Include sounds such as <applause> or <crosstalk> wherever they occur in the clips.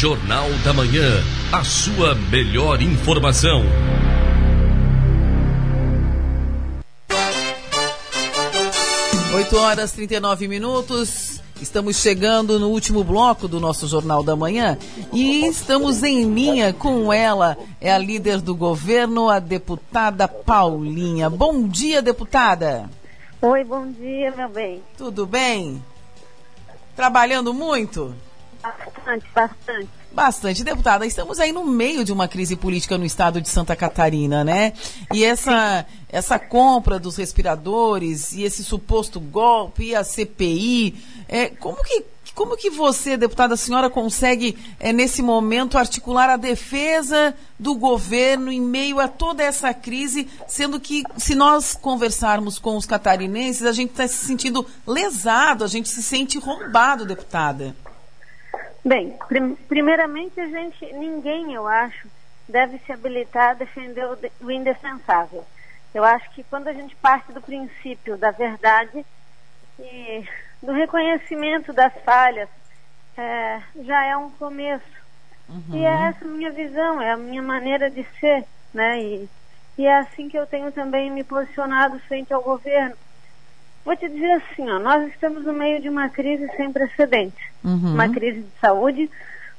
Jornal da Manhã. A sua melhor informação. Oito horas trinta e nove minutos. Estamos chegando no último bloco do nosso Jornal da Manhã e estamos em linha com ela, é a líder do governo, a deputada Paulinha. Bom dia, deputada. Oi, bom dia, meu bem. Tudo bem? Trabalhando muito? Bastante, bastante. Bastante, deputada. Estamos aí no meio de uma crise política no estado de Santa Catarina, né? E essa, essa compra dos respiradores e esse suposto golpe e a CPI, é, como que como que você, deputada, senhora consegue, é, nesse momento, articular a defesa do governo em meio a toda essa crise, sendo que, se nós conversarmos com os catarinenses, a gente está se sentindo lesado, a gente se sente roubado, deputada? Bem, prim primeiramente a gente, ninguém, eu acho, deve se habilitar a defender o, o indefensável. Eu acho que quando a gente parte do princípio da verdade e do reconhecimento das falhas, é, já é um começo. Uhum. E é essa a minha visão, é a minha maneira de ser, né? E, e é assim que eu tenho também me posicionado frente ao governo. Vou te dizer assim, ó, nós estamos no meio de uma crise sem precedentes. Uhum. Uma crise de saúde,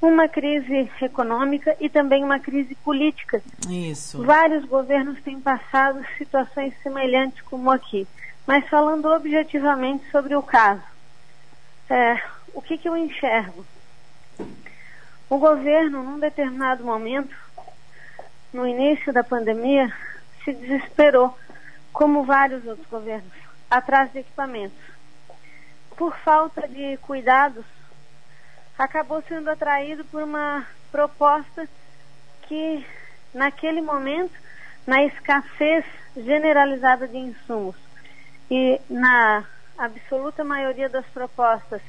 uma crise econômica e também uma crise política. Isso. Vários governos têm passado situações semelhantes como aqui. Mas falando objetivamente sobre o caso, é, o que, que eu enxergo? O governo, num determinado momento, no início da pandemia, se desesperou, como vários outros governos, atrás de equipamentos. Por falta de cuidados, acabou sendo atraído por uma proposta que, naquele momento, na escassez generalizada de insumos, e na absoluta maioria das propostas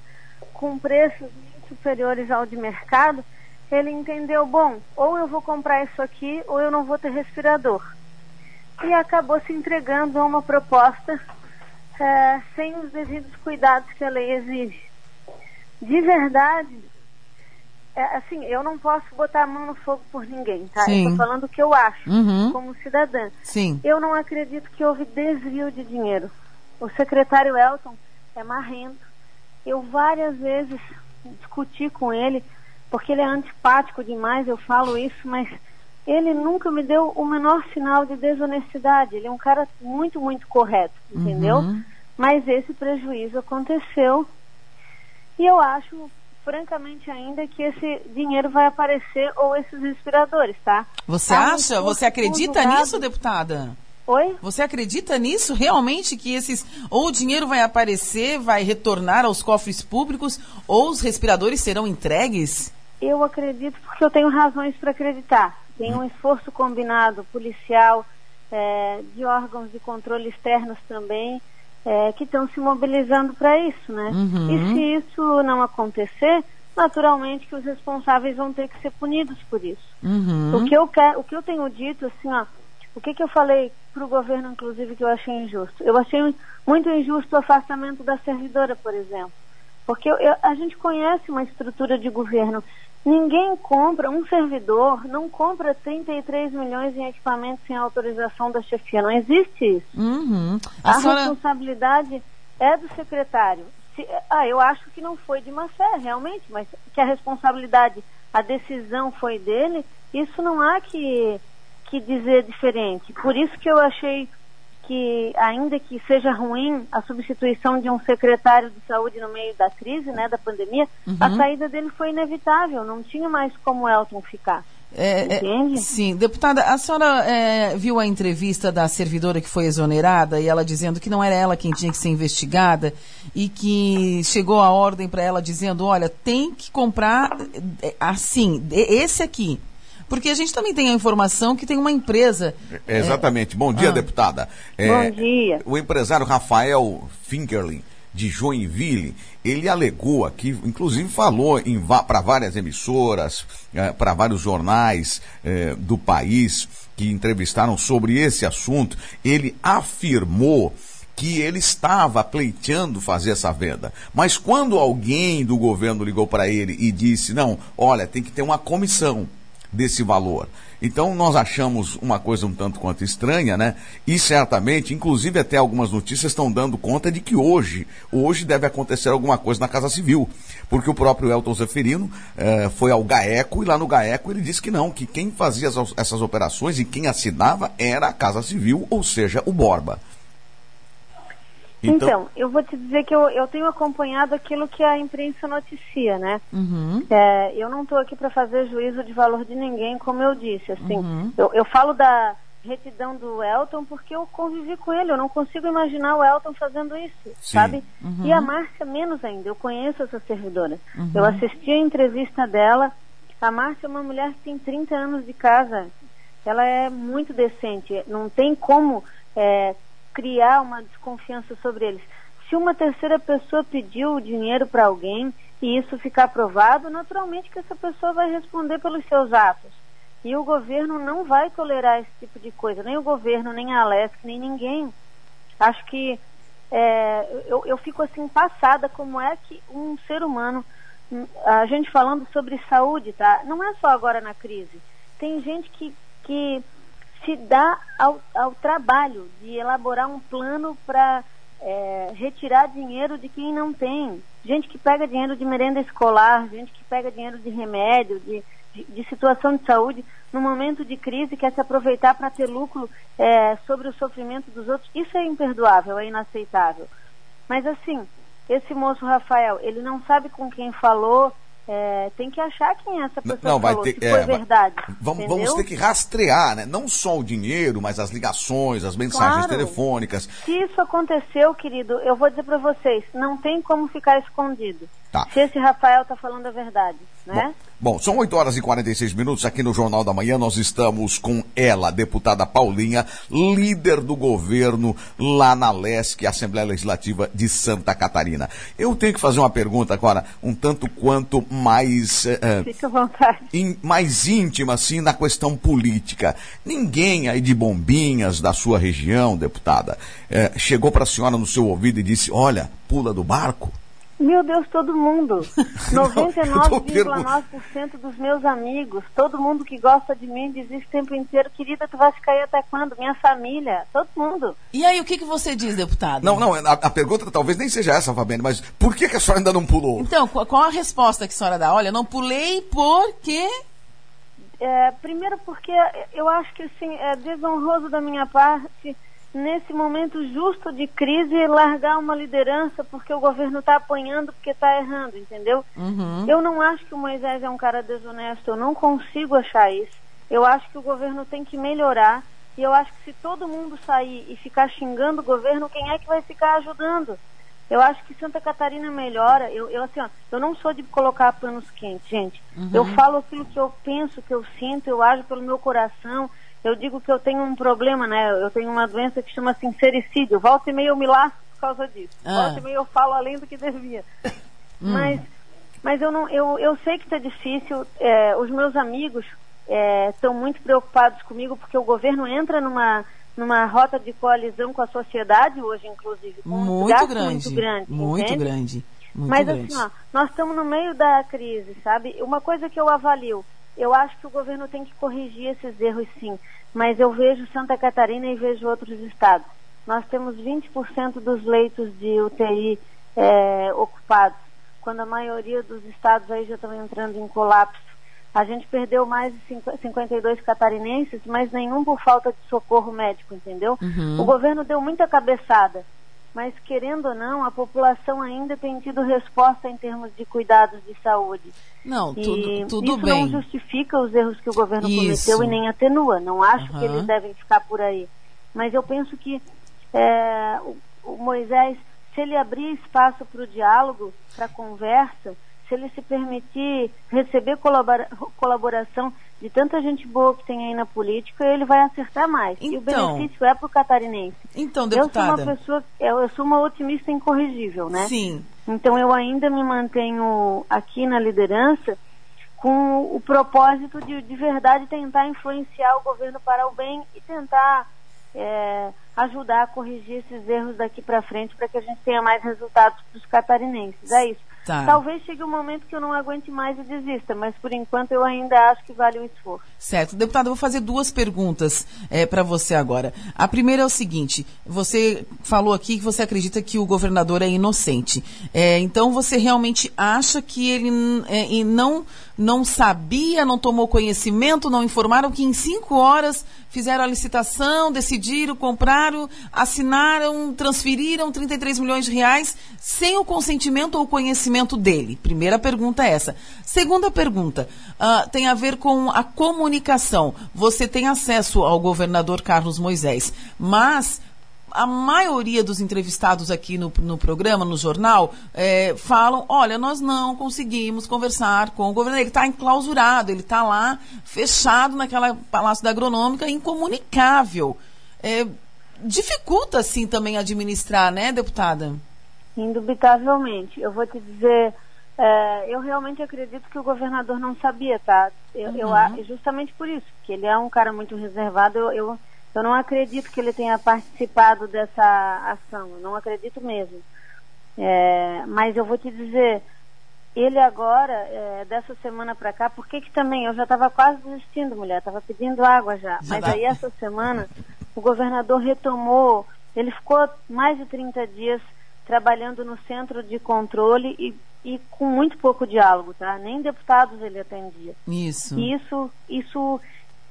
com preços superiores ao de mercado, ele entendeu, bom, ou eu vou comprar isso aqui ou eu não vou ter respirador. E acabou se entregando a uma proposta é, sem os devidos cuidados que a lei exige. De verdade, é, assim, eu não posso botar a mão no fogo por ninguém, tá? Sim. Eu tô falando o que eu acho, Uhum. como cidadã. Sim. Eu não acredito que houve desvio de dinheiro. O secretário Elton é marrento. Eu várias vezes discuti com ele, porque ele é antipático demais, eu falo isso, mas ele nunca me deu o menor sinal de desonestidade. Ele é um cara muito, muito correto, entendeu? Uhum. Mas esse prejuízo aconteceu e eu acho, francamente, ainda que esse dinheiro vai aparecer ou esses respiradores, tá? Você Tá um acha? pouco Você acredita conjugado. nisso, deputada? Oi? Você acredita nisso realmente que esses ou o dinheiro vai aparecer, vai retornar aos cofres públicos ou os respiradores serão entregues? Eu acredito porque eu tenho razões para acreditar. Tem um esforço combinado policial, eh, de órgãos de controle externos também, eh, que estão se mobilizando para isso, né? Uhum. E se isso não acontecer, naturalmente que os responsáveis vão ter que ser punidos por isso. Uhum. O que eu quero, o que eu tenho dito, assim, ó, o que, que eu falei para o governo, inclusive, que eu achei injusto? Eu achei muito injusto o afastamento da servidora, por exemplo. Porque eu- eu- a gente conhece uma estrutura de governo. Ninguém compra, um servidor não compra 33 milhões em equipamentos sem autorização da chefia. Não existe isso. Uhum. A, A senhora... responsabilidade é do secretário. Se- ah, eu acho que não foi de má fé, realmente, mas que a responsabilidade, a decisão foi dele, isso não há que, que dizer diferente. Por isso que eu achei que, ainda que seja ruim a substituição de um secretário de saúde no meio da crise, né, da pandemia, a saída dele foi inevitável, não tinha mais como Elton ficar. É, é, Entende? sim, deputada, a senhora é, viu a entrevista da servidora que foi exonerada e ela dizendo que não era ela quem tinha que ser investigada e que chegou a ordem para ela dizendo, olha, tem que comprar é, assim, esse aqui. Porque a gente também tem a informação que tem uma empresa. É, Exatamente. Bom dia, Ah. deputada. É, Bom dia. O empresário Rafael Finkerlin, de Joinville, ele alegou aqui, inclusive falou para várias emissoras, para vários jornais eh, do país que entrevistaram sobre esse assunto. Ele afirmou que ele estava pleiteando fazer essa venda. Mas quando alguém do governo ligou para ele e disse: não, olha, tem que ter uma comissão desse valor. Então nós achamos uma coisa um tanto quanto estranha, né? E certamente, inclusive até algumas notícias estão dando conta de que hoje, hoje deve acontecer alguma coisa na Casa Civil, porque o próprio Elton Zeferino eh, foi ao GAECO e lá no GAECO ele disse que não, que quem fazia essas operações e quem assinava era a Casa Civil, ou seja, o Borba. Então, então, eu vou te dizer que eu, eu tenho acompanhado aquilo que a imprensa noticia, né? Uhum. É, eu não estou aqui para fazer juízo de valor de ninguém, como eu disse. Assim, uhum. eu, eu falo da retidão do Elton porque eu convivi com ele. Eu não consigo imaginar o Elton fazendo isso, Sim. sabe? Uhum. E a Márcia menos ainda. Eu conheço essa servidora. Uhum. Eu assisti a entrevista dela. A Márcia é uma mulher que tem 30 anos de casa. Ela é muito decente. Não tem como é, criar uma desconfiança sobre eles. Se uma terceira pessoa pediu o dinheiro para alguém e isso ficar provado, naturalmente que essa pessoa vai responder pelos seus atos. E o governo não vai tolerar esse tipo de coisa, nem o governo, nem a Alesc, nem ninguém. Acho que é, eu, eu fico assim passada como é que um ser humano, a gente falando sobre saúde, tá? Não é só agora na crise. Tem gente que, que se dá ao, ao trabalho de elaborar um plano para é, retirar dinheiro de quem não tem. Gente que pega dinheiro de merenda escolar, gente que pega dinheiro de remédio, de, de, de situação de saúde, no momento de crise quer se aproveitar para ter lucro é, sobre o sofrimento dos outros. Isso é imperdoável, é inaceitável. Mas assim, esse moço Rafael, ele não sabe com quem falou, é, tem que achar quem é essa pessoa não, vai falou, ter, se é, foi verdade. Vamos, vamos, ter que rastrear, né? Não só o dinheiro, mas as ligações, as mensagens claro. telefônicas. Se isso aconteceu, querido, eu vou dizer para vocês, não tem como ficar escondido. Tá. Se esse Rafael está falando a verdade, né? Bom, bom, são 8 horas e 46 minutos aqui no Jornal da Manhã. Nós estamos com ela, deputada Paulinha, líder do governo lá na LESC, Assembleia Legislativa de Santa Catarina. Eu tenho que fazer uma pergunta agora, um tanto quanto mais. Uh, Fica à vontade. In, mais íntima, assim, na questão política. Ninguém aí de bombinhas da sua região, deputada, uh, chegou para a senhora no seu ouvido e disse: olha, pula do barco? Meu Deus, todo mundo. <laughs> 99,9% dos meus amigos, todo mundo que gosta de mim diz isso o tempo inteiro, querida, tu vai ficar aí até quando? Minha família, todo mundo. E aí, o que, que você diz, deputado? Não, não, a, a pergunta talvez nem seja essa, Fabiane, mas por que, que a senhora ainda não pulou? Então, qual, qual a resposta que a senhora dá? Olha, não pulei porque... É, primeiro porque eu acho que assim, é desonroso da minha parte nesse momento justo de crise, largar uma liderança porque o governo está apanhando, porque está errando, entendeu? Uhum. Eu não acho que o Moisés é um cara desonesto, eu não consigo achar isso. Eu acho que o governo tem que melhorar e eu acho que se todo mundo sair e ficar xingando o governo, quem é que vai ficar ajudando? Eu acho que Santa Catarina melhora. Eu, eu assim, ó, eu não sou de colocar panos quentes, gente. Uhum. Eu falo aquilo que eu penso, que eu sinto, eu ajo pelo meu coração eu digo que eu tenho um problema, né? Eu tenho uma doença que chama sincericídio. Volta e meia eu me lasco por causa disso. Ah. Volta e meia eu falo além do que devia. Hum. Mas, mas eu, não, eu, eu sei que está difícil. É, os meus amigos estão é, muito preocupados comigo porque o governo entra numa numa rota de coalizão com a sociedade hoje, inclusive. Com muito, um grande, muito grande. Muito grande. Muito Mas grande. assim, ó, nós estamos no meio da crise, sabe? Uma coisa que eu avalio, eu acho que o governo tem que corrigir esses erros sim, mas eu vejo Santa Catarina e vejo outros estados. Nós temos 20% dos leitos de UTI é, ocupados, quando a maioria dos estados aí já estão entrando em colapso. A gente perdeu mais de 52 catarinenses, mas nenhum por falta de socorro médico, entendeu? Uhum. O governo deu muita cabeçada mas querendo ou não, a população ainda tem tido resposta em termos de cuidados de saúde. Não, tudo, tudo isso bem. não justifica os erros que o governo isso. cometeu e nem atenua. Não acho uhum. que eles devem ficar por aí. Mas eu penso que é, o, o Moisés, se ele abrir espaço para o diálogo, para a conversa, se ele se permitir receber colabora colaboração de tanta gente boa que tem aí na política, ele vai acertar mais. Então, e o então. benefício é para o catarinense. Então, deputada... Eu sou uma pessoa, eu sou uma otimista incorrigível, né? Sim. Então eu ainda me mantenho aqui na liderança com o propósito de, de verdade, tentar influenciar o governo para o bem e tentar é, ajudar a corrigir esses erros daqui para frente para que a gente tenha mais resultados para os catarinenses. É isso. Tá. Talvez chegue um momento que eu não aguente mais e desista, mas por enquanto eu ainda acho que vale o esforço. Certo. Deputada, eu vou fazer duas perguntas é, para você agora. A primeira é o seguinte: você falou aqui que você acredita que o governador é inocente. É, então você realmente acha que ele é, não, não sabia, não tomou conhecimento, não informaram que em cinco horas fizeram a licitação, decidiram, compraram, assinaram, transferiram 33 milhões de reais sem o consentimento ou conhecimento dele? Primeira pergunta é essa. Segunda pergunta uh, tem a ver com a comunicação. Você tem acesso ao governador Carlos Moisés, mas a maioria dos entrevistados aqui no, no programa, no jornal, é, falam: olha, nós não conseguimos conversar com o governador. Ele está enclausurado, ele está lá, fechado naquela Palácio da Agronômica, incomunicável. É, dificulta, assim, também administrar, né, deputada? Indubitavelmente. Eu vou te dizer. É, eu realmente acredito que o governador não sabia, tá? Eu, uhum. eu, justamente por isso, que ele é um cara muito reservado. eu, eu eu não acredito que ele tenha participado dessa ação, eu não acredito mesmo. É, mas eu vou te dizer, ele agora, é, dessa semana para cá, por que também, eu já estava quase desistindo, mulher, estava pedindo água já, já mas aí essa semana o governador retomou, ele ficou mais de 30 dias trabalhando no centro de controle e, e com muito pouco diálogo, tá? Nem deputados ele atendia. Isso. E isso, isso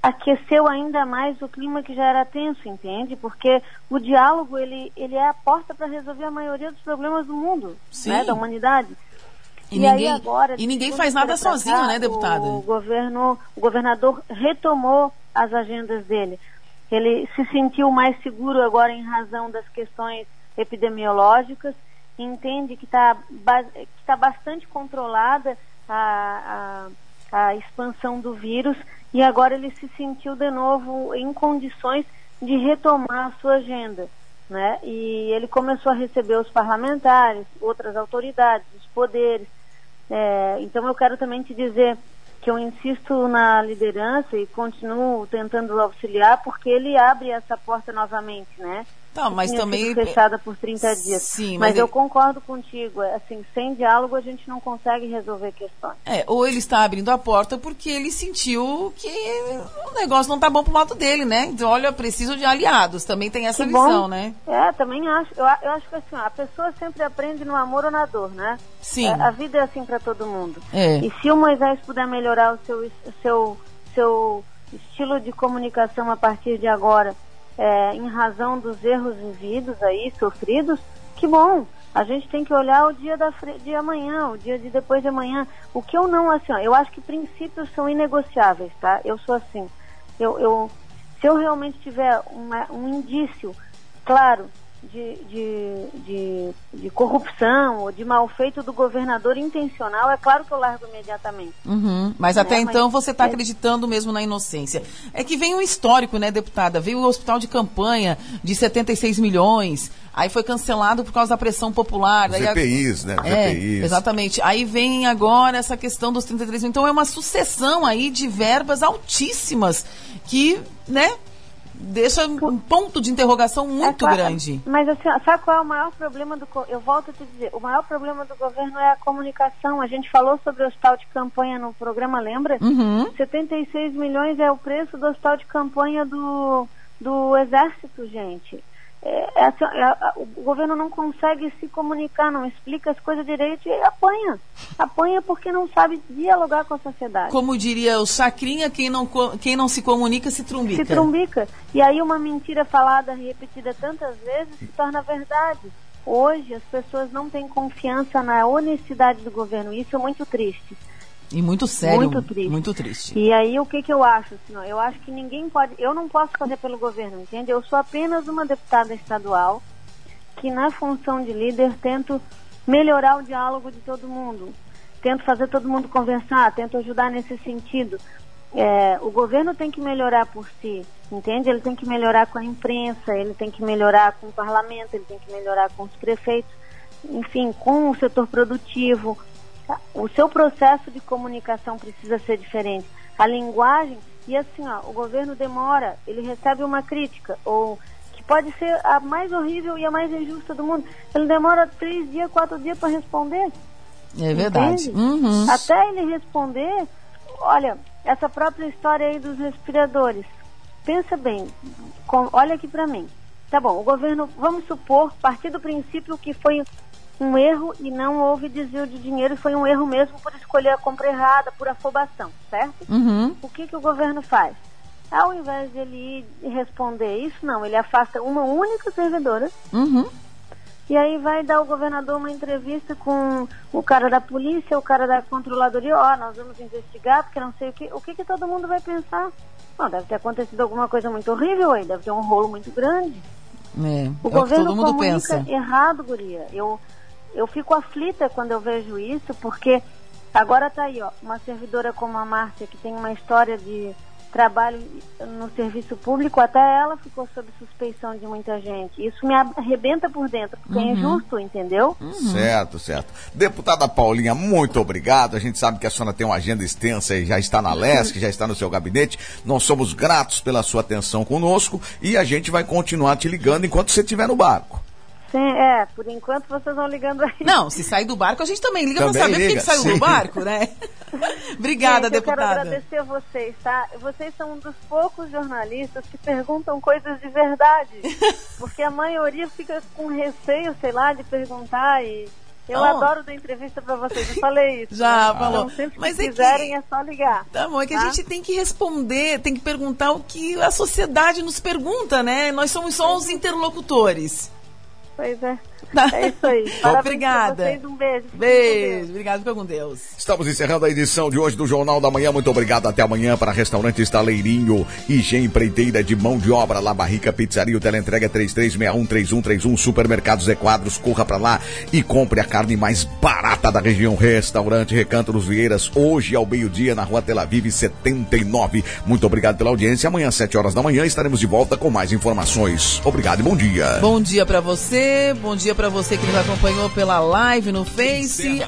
aqueceu ainda mais o clima que já era tenso, entende? Porque o diálogo ele, ele é a porta para resolver a maioria dos problemas do mundo, né, da humanidade. E, e ninguém, agora, e ninguém faz nada sozinho, cá, né, deputada? O governo, o governador retomou as agendas dele. Ele se sentiu mais seguro agora em razão das questões epidemiológicas, entende que está que tá bastante controlada a, a, a expansão do vírus e agora ele se sentiu de novo em condições de retomar a sua agenda. Né? E ele começou a receber os parlamentares, outras autoridades, os poderes. É, então eu quero também te dizer que eu insisto na liderança e continuo tentando auxiliar porque ele abre essa porta novamente, né? Tá, mas também fechada por 30 dias. Sim, mas, mas eu concordo contigo, é, assim, sem diálogo a gente não consegue resolver questões. É, ou ele está abrindo a porta porque ele sentiu que o negócio não está bom pro lado dele, né? Então, olha, preciso de aliados, também tem essa que lição, bom. né? É, também acho. Eu, eu acho que assim, a pessoa sempre aprende no amor ou na dor, né? Sim. É, a vida é assim para todo mundo. É. E se o Moisés puder melhorar o seu, seu, seu estilo de comunicação a partir de agora é, em razão dos erros vividos aí, sofridos, que bom. A gente tem que olhar o dia da de amanhã, o dia de depois de amanhã. O que eu não, assim, ó, eu acho que princípios são inegociáveis, tá? Eu sou assim. Eu, eu, se eu realmente tiver uma, um indício claro de, de, de, de, corrupção ou de mal feito do governador intencional, é claro que eu largo imediatamente. Uhum, mas né? até mas, então você está é... acreditando mesmo na inocência. É que vem um histórico, né, deputada? Veio o hospital de campanha de 76 milhões, aí foi cancelado por causa da pressão popular. Os EPIs, né? É, exatamente. Aí vem agora essa questão dos 33 milhões. Então é uma sucessão aí de verbas altíssimas que, né, deixa um ponto de interrogação muito é, grande. Mas assim, sabe qual é o maior problema do eu volto a te dizer, o maior problema do governo é a comunicação. A gente falou sobre o hospital de campanha no programa, lembra? Uhum. 76 milhões é o preço do hospital de campanha do do exército, gente é, é, assim, é, o governo não consegue se comunicar, não explica as coisas direito e apanha. Apanha porque não sabe dialogar com a sociedade. Como diria o Chacrinha, quem não, quem não se comunica se trumbica. Se trumbica. E aí uma mentira falada, repetida tantas vezes, se torna verdade. Hoje as pessoas não têm confiança na honestidade do governo. Isso é muito triste. E muito sério. Muito triste. Muito triste. E aí o que, que eu acho? Assim, ó, eu acho que ninguém pode. Eu não posso fazer pelo governo, entende? Eu sou apenas uma deputada estadual que, na função de líder, tento melhorar o diálogo de todo mundo. Tento fazer todo mundo conversar, tento ajudar nesse sentido. É, o governo tem que melhorar por si, entende? Ele tem que melhorar com a imprensa, ele tem que melhorar com o parlamento, ele tem que melhorar com os prefeitos, enfim, com o setor produtivo, o seu processo de comunicação precisa ser diferente. A linguagem, e assim, ó, o governo demora, ele recebe uma crítica, ou que pode ser a mais horrível e a mais injusta do mundo, ele demora três dias, quatro dias para responder. É verdade. Uhum. Até ele responder, olha, essa própria história aí dos respiradores. Pensa bem, com, olha aqui para mim. Tá bom, o governo, vamos supor, partir do princípio que foi um erro e não houve desvio de dinheiro, foi um erro mesmo por escolher a compra errada, por afobação, certo? Uhum. O que, que o governo faz? Ao invés de ele responder isso, não, ele afasta uma única servidora Uhum. e aí vai dar ao governador uma entrevista com o cara da polícia, o cara da controladoria, ó, nós vamos investigar, porque não sei o que. O que, que todo mundo vai pensar? Não, deve ter acontecido alguma coisa muito horrível aí, deve ter um rolo muito grande. É, O é o que governo todo mundo pensa. errado, guria. Eu, eu fico aflita quando eu vejo isso, porque agora tá aí, ó, uma servidora como a Márcia, que tem uma história de trabalho no serviço público, até ela ficou sob suspeição de muita gente. Isso me arrebenta por dentro, porque Uhum. é injusto, entendeu? Certo, certo. Deputada Paulinha, muito obrigado. A gente sabe que a senhora tem uma agenda extensa e já está na LESC, já está no seu gabinete. Nós somos gratos pela sua atenção conosco e a gente vai continuar te ligando enquanto você estiver no barco. Sim, é, por enquanto vocês vão ligando aí. Não, se sair do barco, a gente também liga pra saber por que liga, que saiu sim. do barco, né? <laughs> Obrigada, Gente, Eu quero deputada. agradecer a vocês, tá? Vocês são um dos poucos jornalistas que perguntam coisas de verdade. <laughs> Porque a maioria fica com receio, sei lá, de perguntar e. Eu Oh. adoro dar entrevista pra vocês, eu falei isso. Já né? falou. Então, sempre Mas que é que- quiserem, é só ligar. Tá bom, é que a Tá? gente tem que responder, tem que perguntar o que a sociedade nos pergunta, né? Nós somos só os interlocutores. Pois é. Tá. É isso aí. <laughs> Parabéns Obrigada. pra vocês, um beijo. Beijo, obrigado, fica com Deus. Estamos encerrando a edição de hoje do Jornal da Manhã. Muito obrigado. Até amanhã para Restaurante Estaleirinho, IG Empreiteira de Mão de Obra, La Barrica Pizzaria. O teleentrega é 33613131. Supermercados e Quadros. Corra para lá e compre a carne mais barata da região. Restaurante Recanto dos Vieiras. Hoje ao meio-dia na rua Tel Aviv 79. Muito obrigado pela audiência. Amanhã às 7 horas da manhã estaremos de volta com mais informações. Obrigado e bom dia. Bom dia pra você, bom dia pra você que nos acompanhou pela live no Face.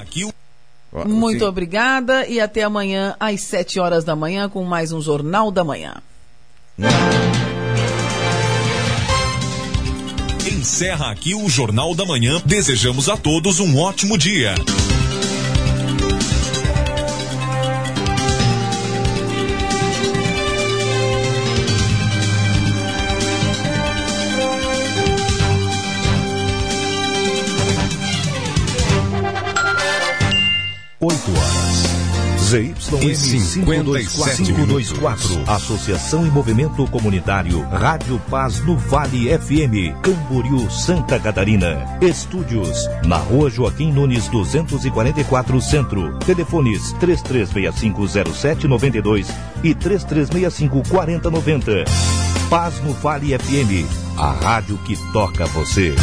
Muito Sim. obrigada e até amanhã às 7 horas da manhã com mais um Jornal da Manhã. Encerra aqui o Jornal da Manhã. Desejamos a todos um ótimo dia. ZYM524. Associação e Movimento Comunitário. Rádio Paz no Vale FM. Camboriú, Santa Catarina. Estúdios. Na rua Joaquim Nunes 244 Centro. Telefones 33650792 e 33654090. Paz no Vale FM. A rádio que toca você.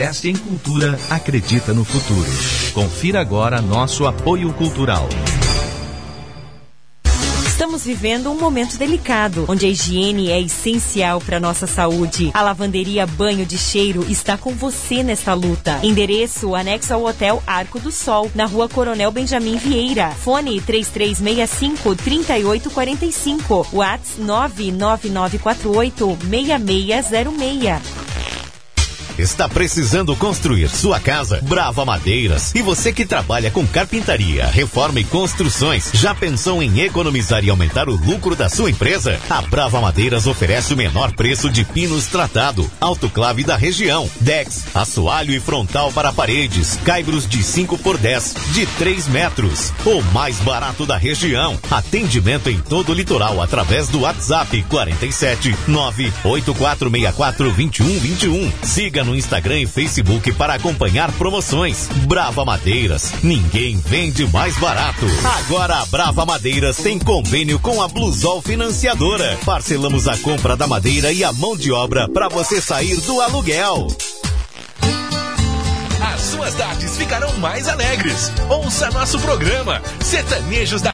Investe em cultura acredita no futuro. Confira agora nosso apoio cultural. Estamos vivendo um momento delicado, onde a higiene é essencial para nossa saúde. A lavanderia Banho de Cheiro está com você nesta luta. Endereço anexo ao Hotel Arco do Sol, na Rua Coronel Benjamin Vieira. Fone 3365 3845. Whats 99948 6606. Está precisando construir sua casa? Brava Madeiras. E você que trabalha com carpintaria, reforma e construções, já pensou em economizar e aumentar o lucro da sua empresa? A Brava Madeiras oferece o menor preço de pinos tratado, autoclave da região, Dex, assoalho e frontal para paredes, caibros de 5 por 10, de 3 metros. O mais barato da região. Atendimento em todo o litoral através do WhatsApp 47 98464 2121. Siga no Instagram e Facebook para acompanhar promoções. Brava Madeiras. Ninguém vende mais barato. Agora a Brava Madeiras tem convênio com a Blusol Financiadora. Parcelamos a compra da madeira e a mão de obra para você sair do aluguel. As suas tardes ficarão mais alegres. Ouça nosso programa Sertanejos da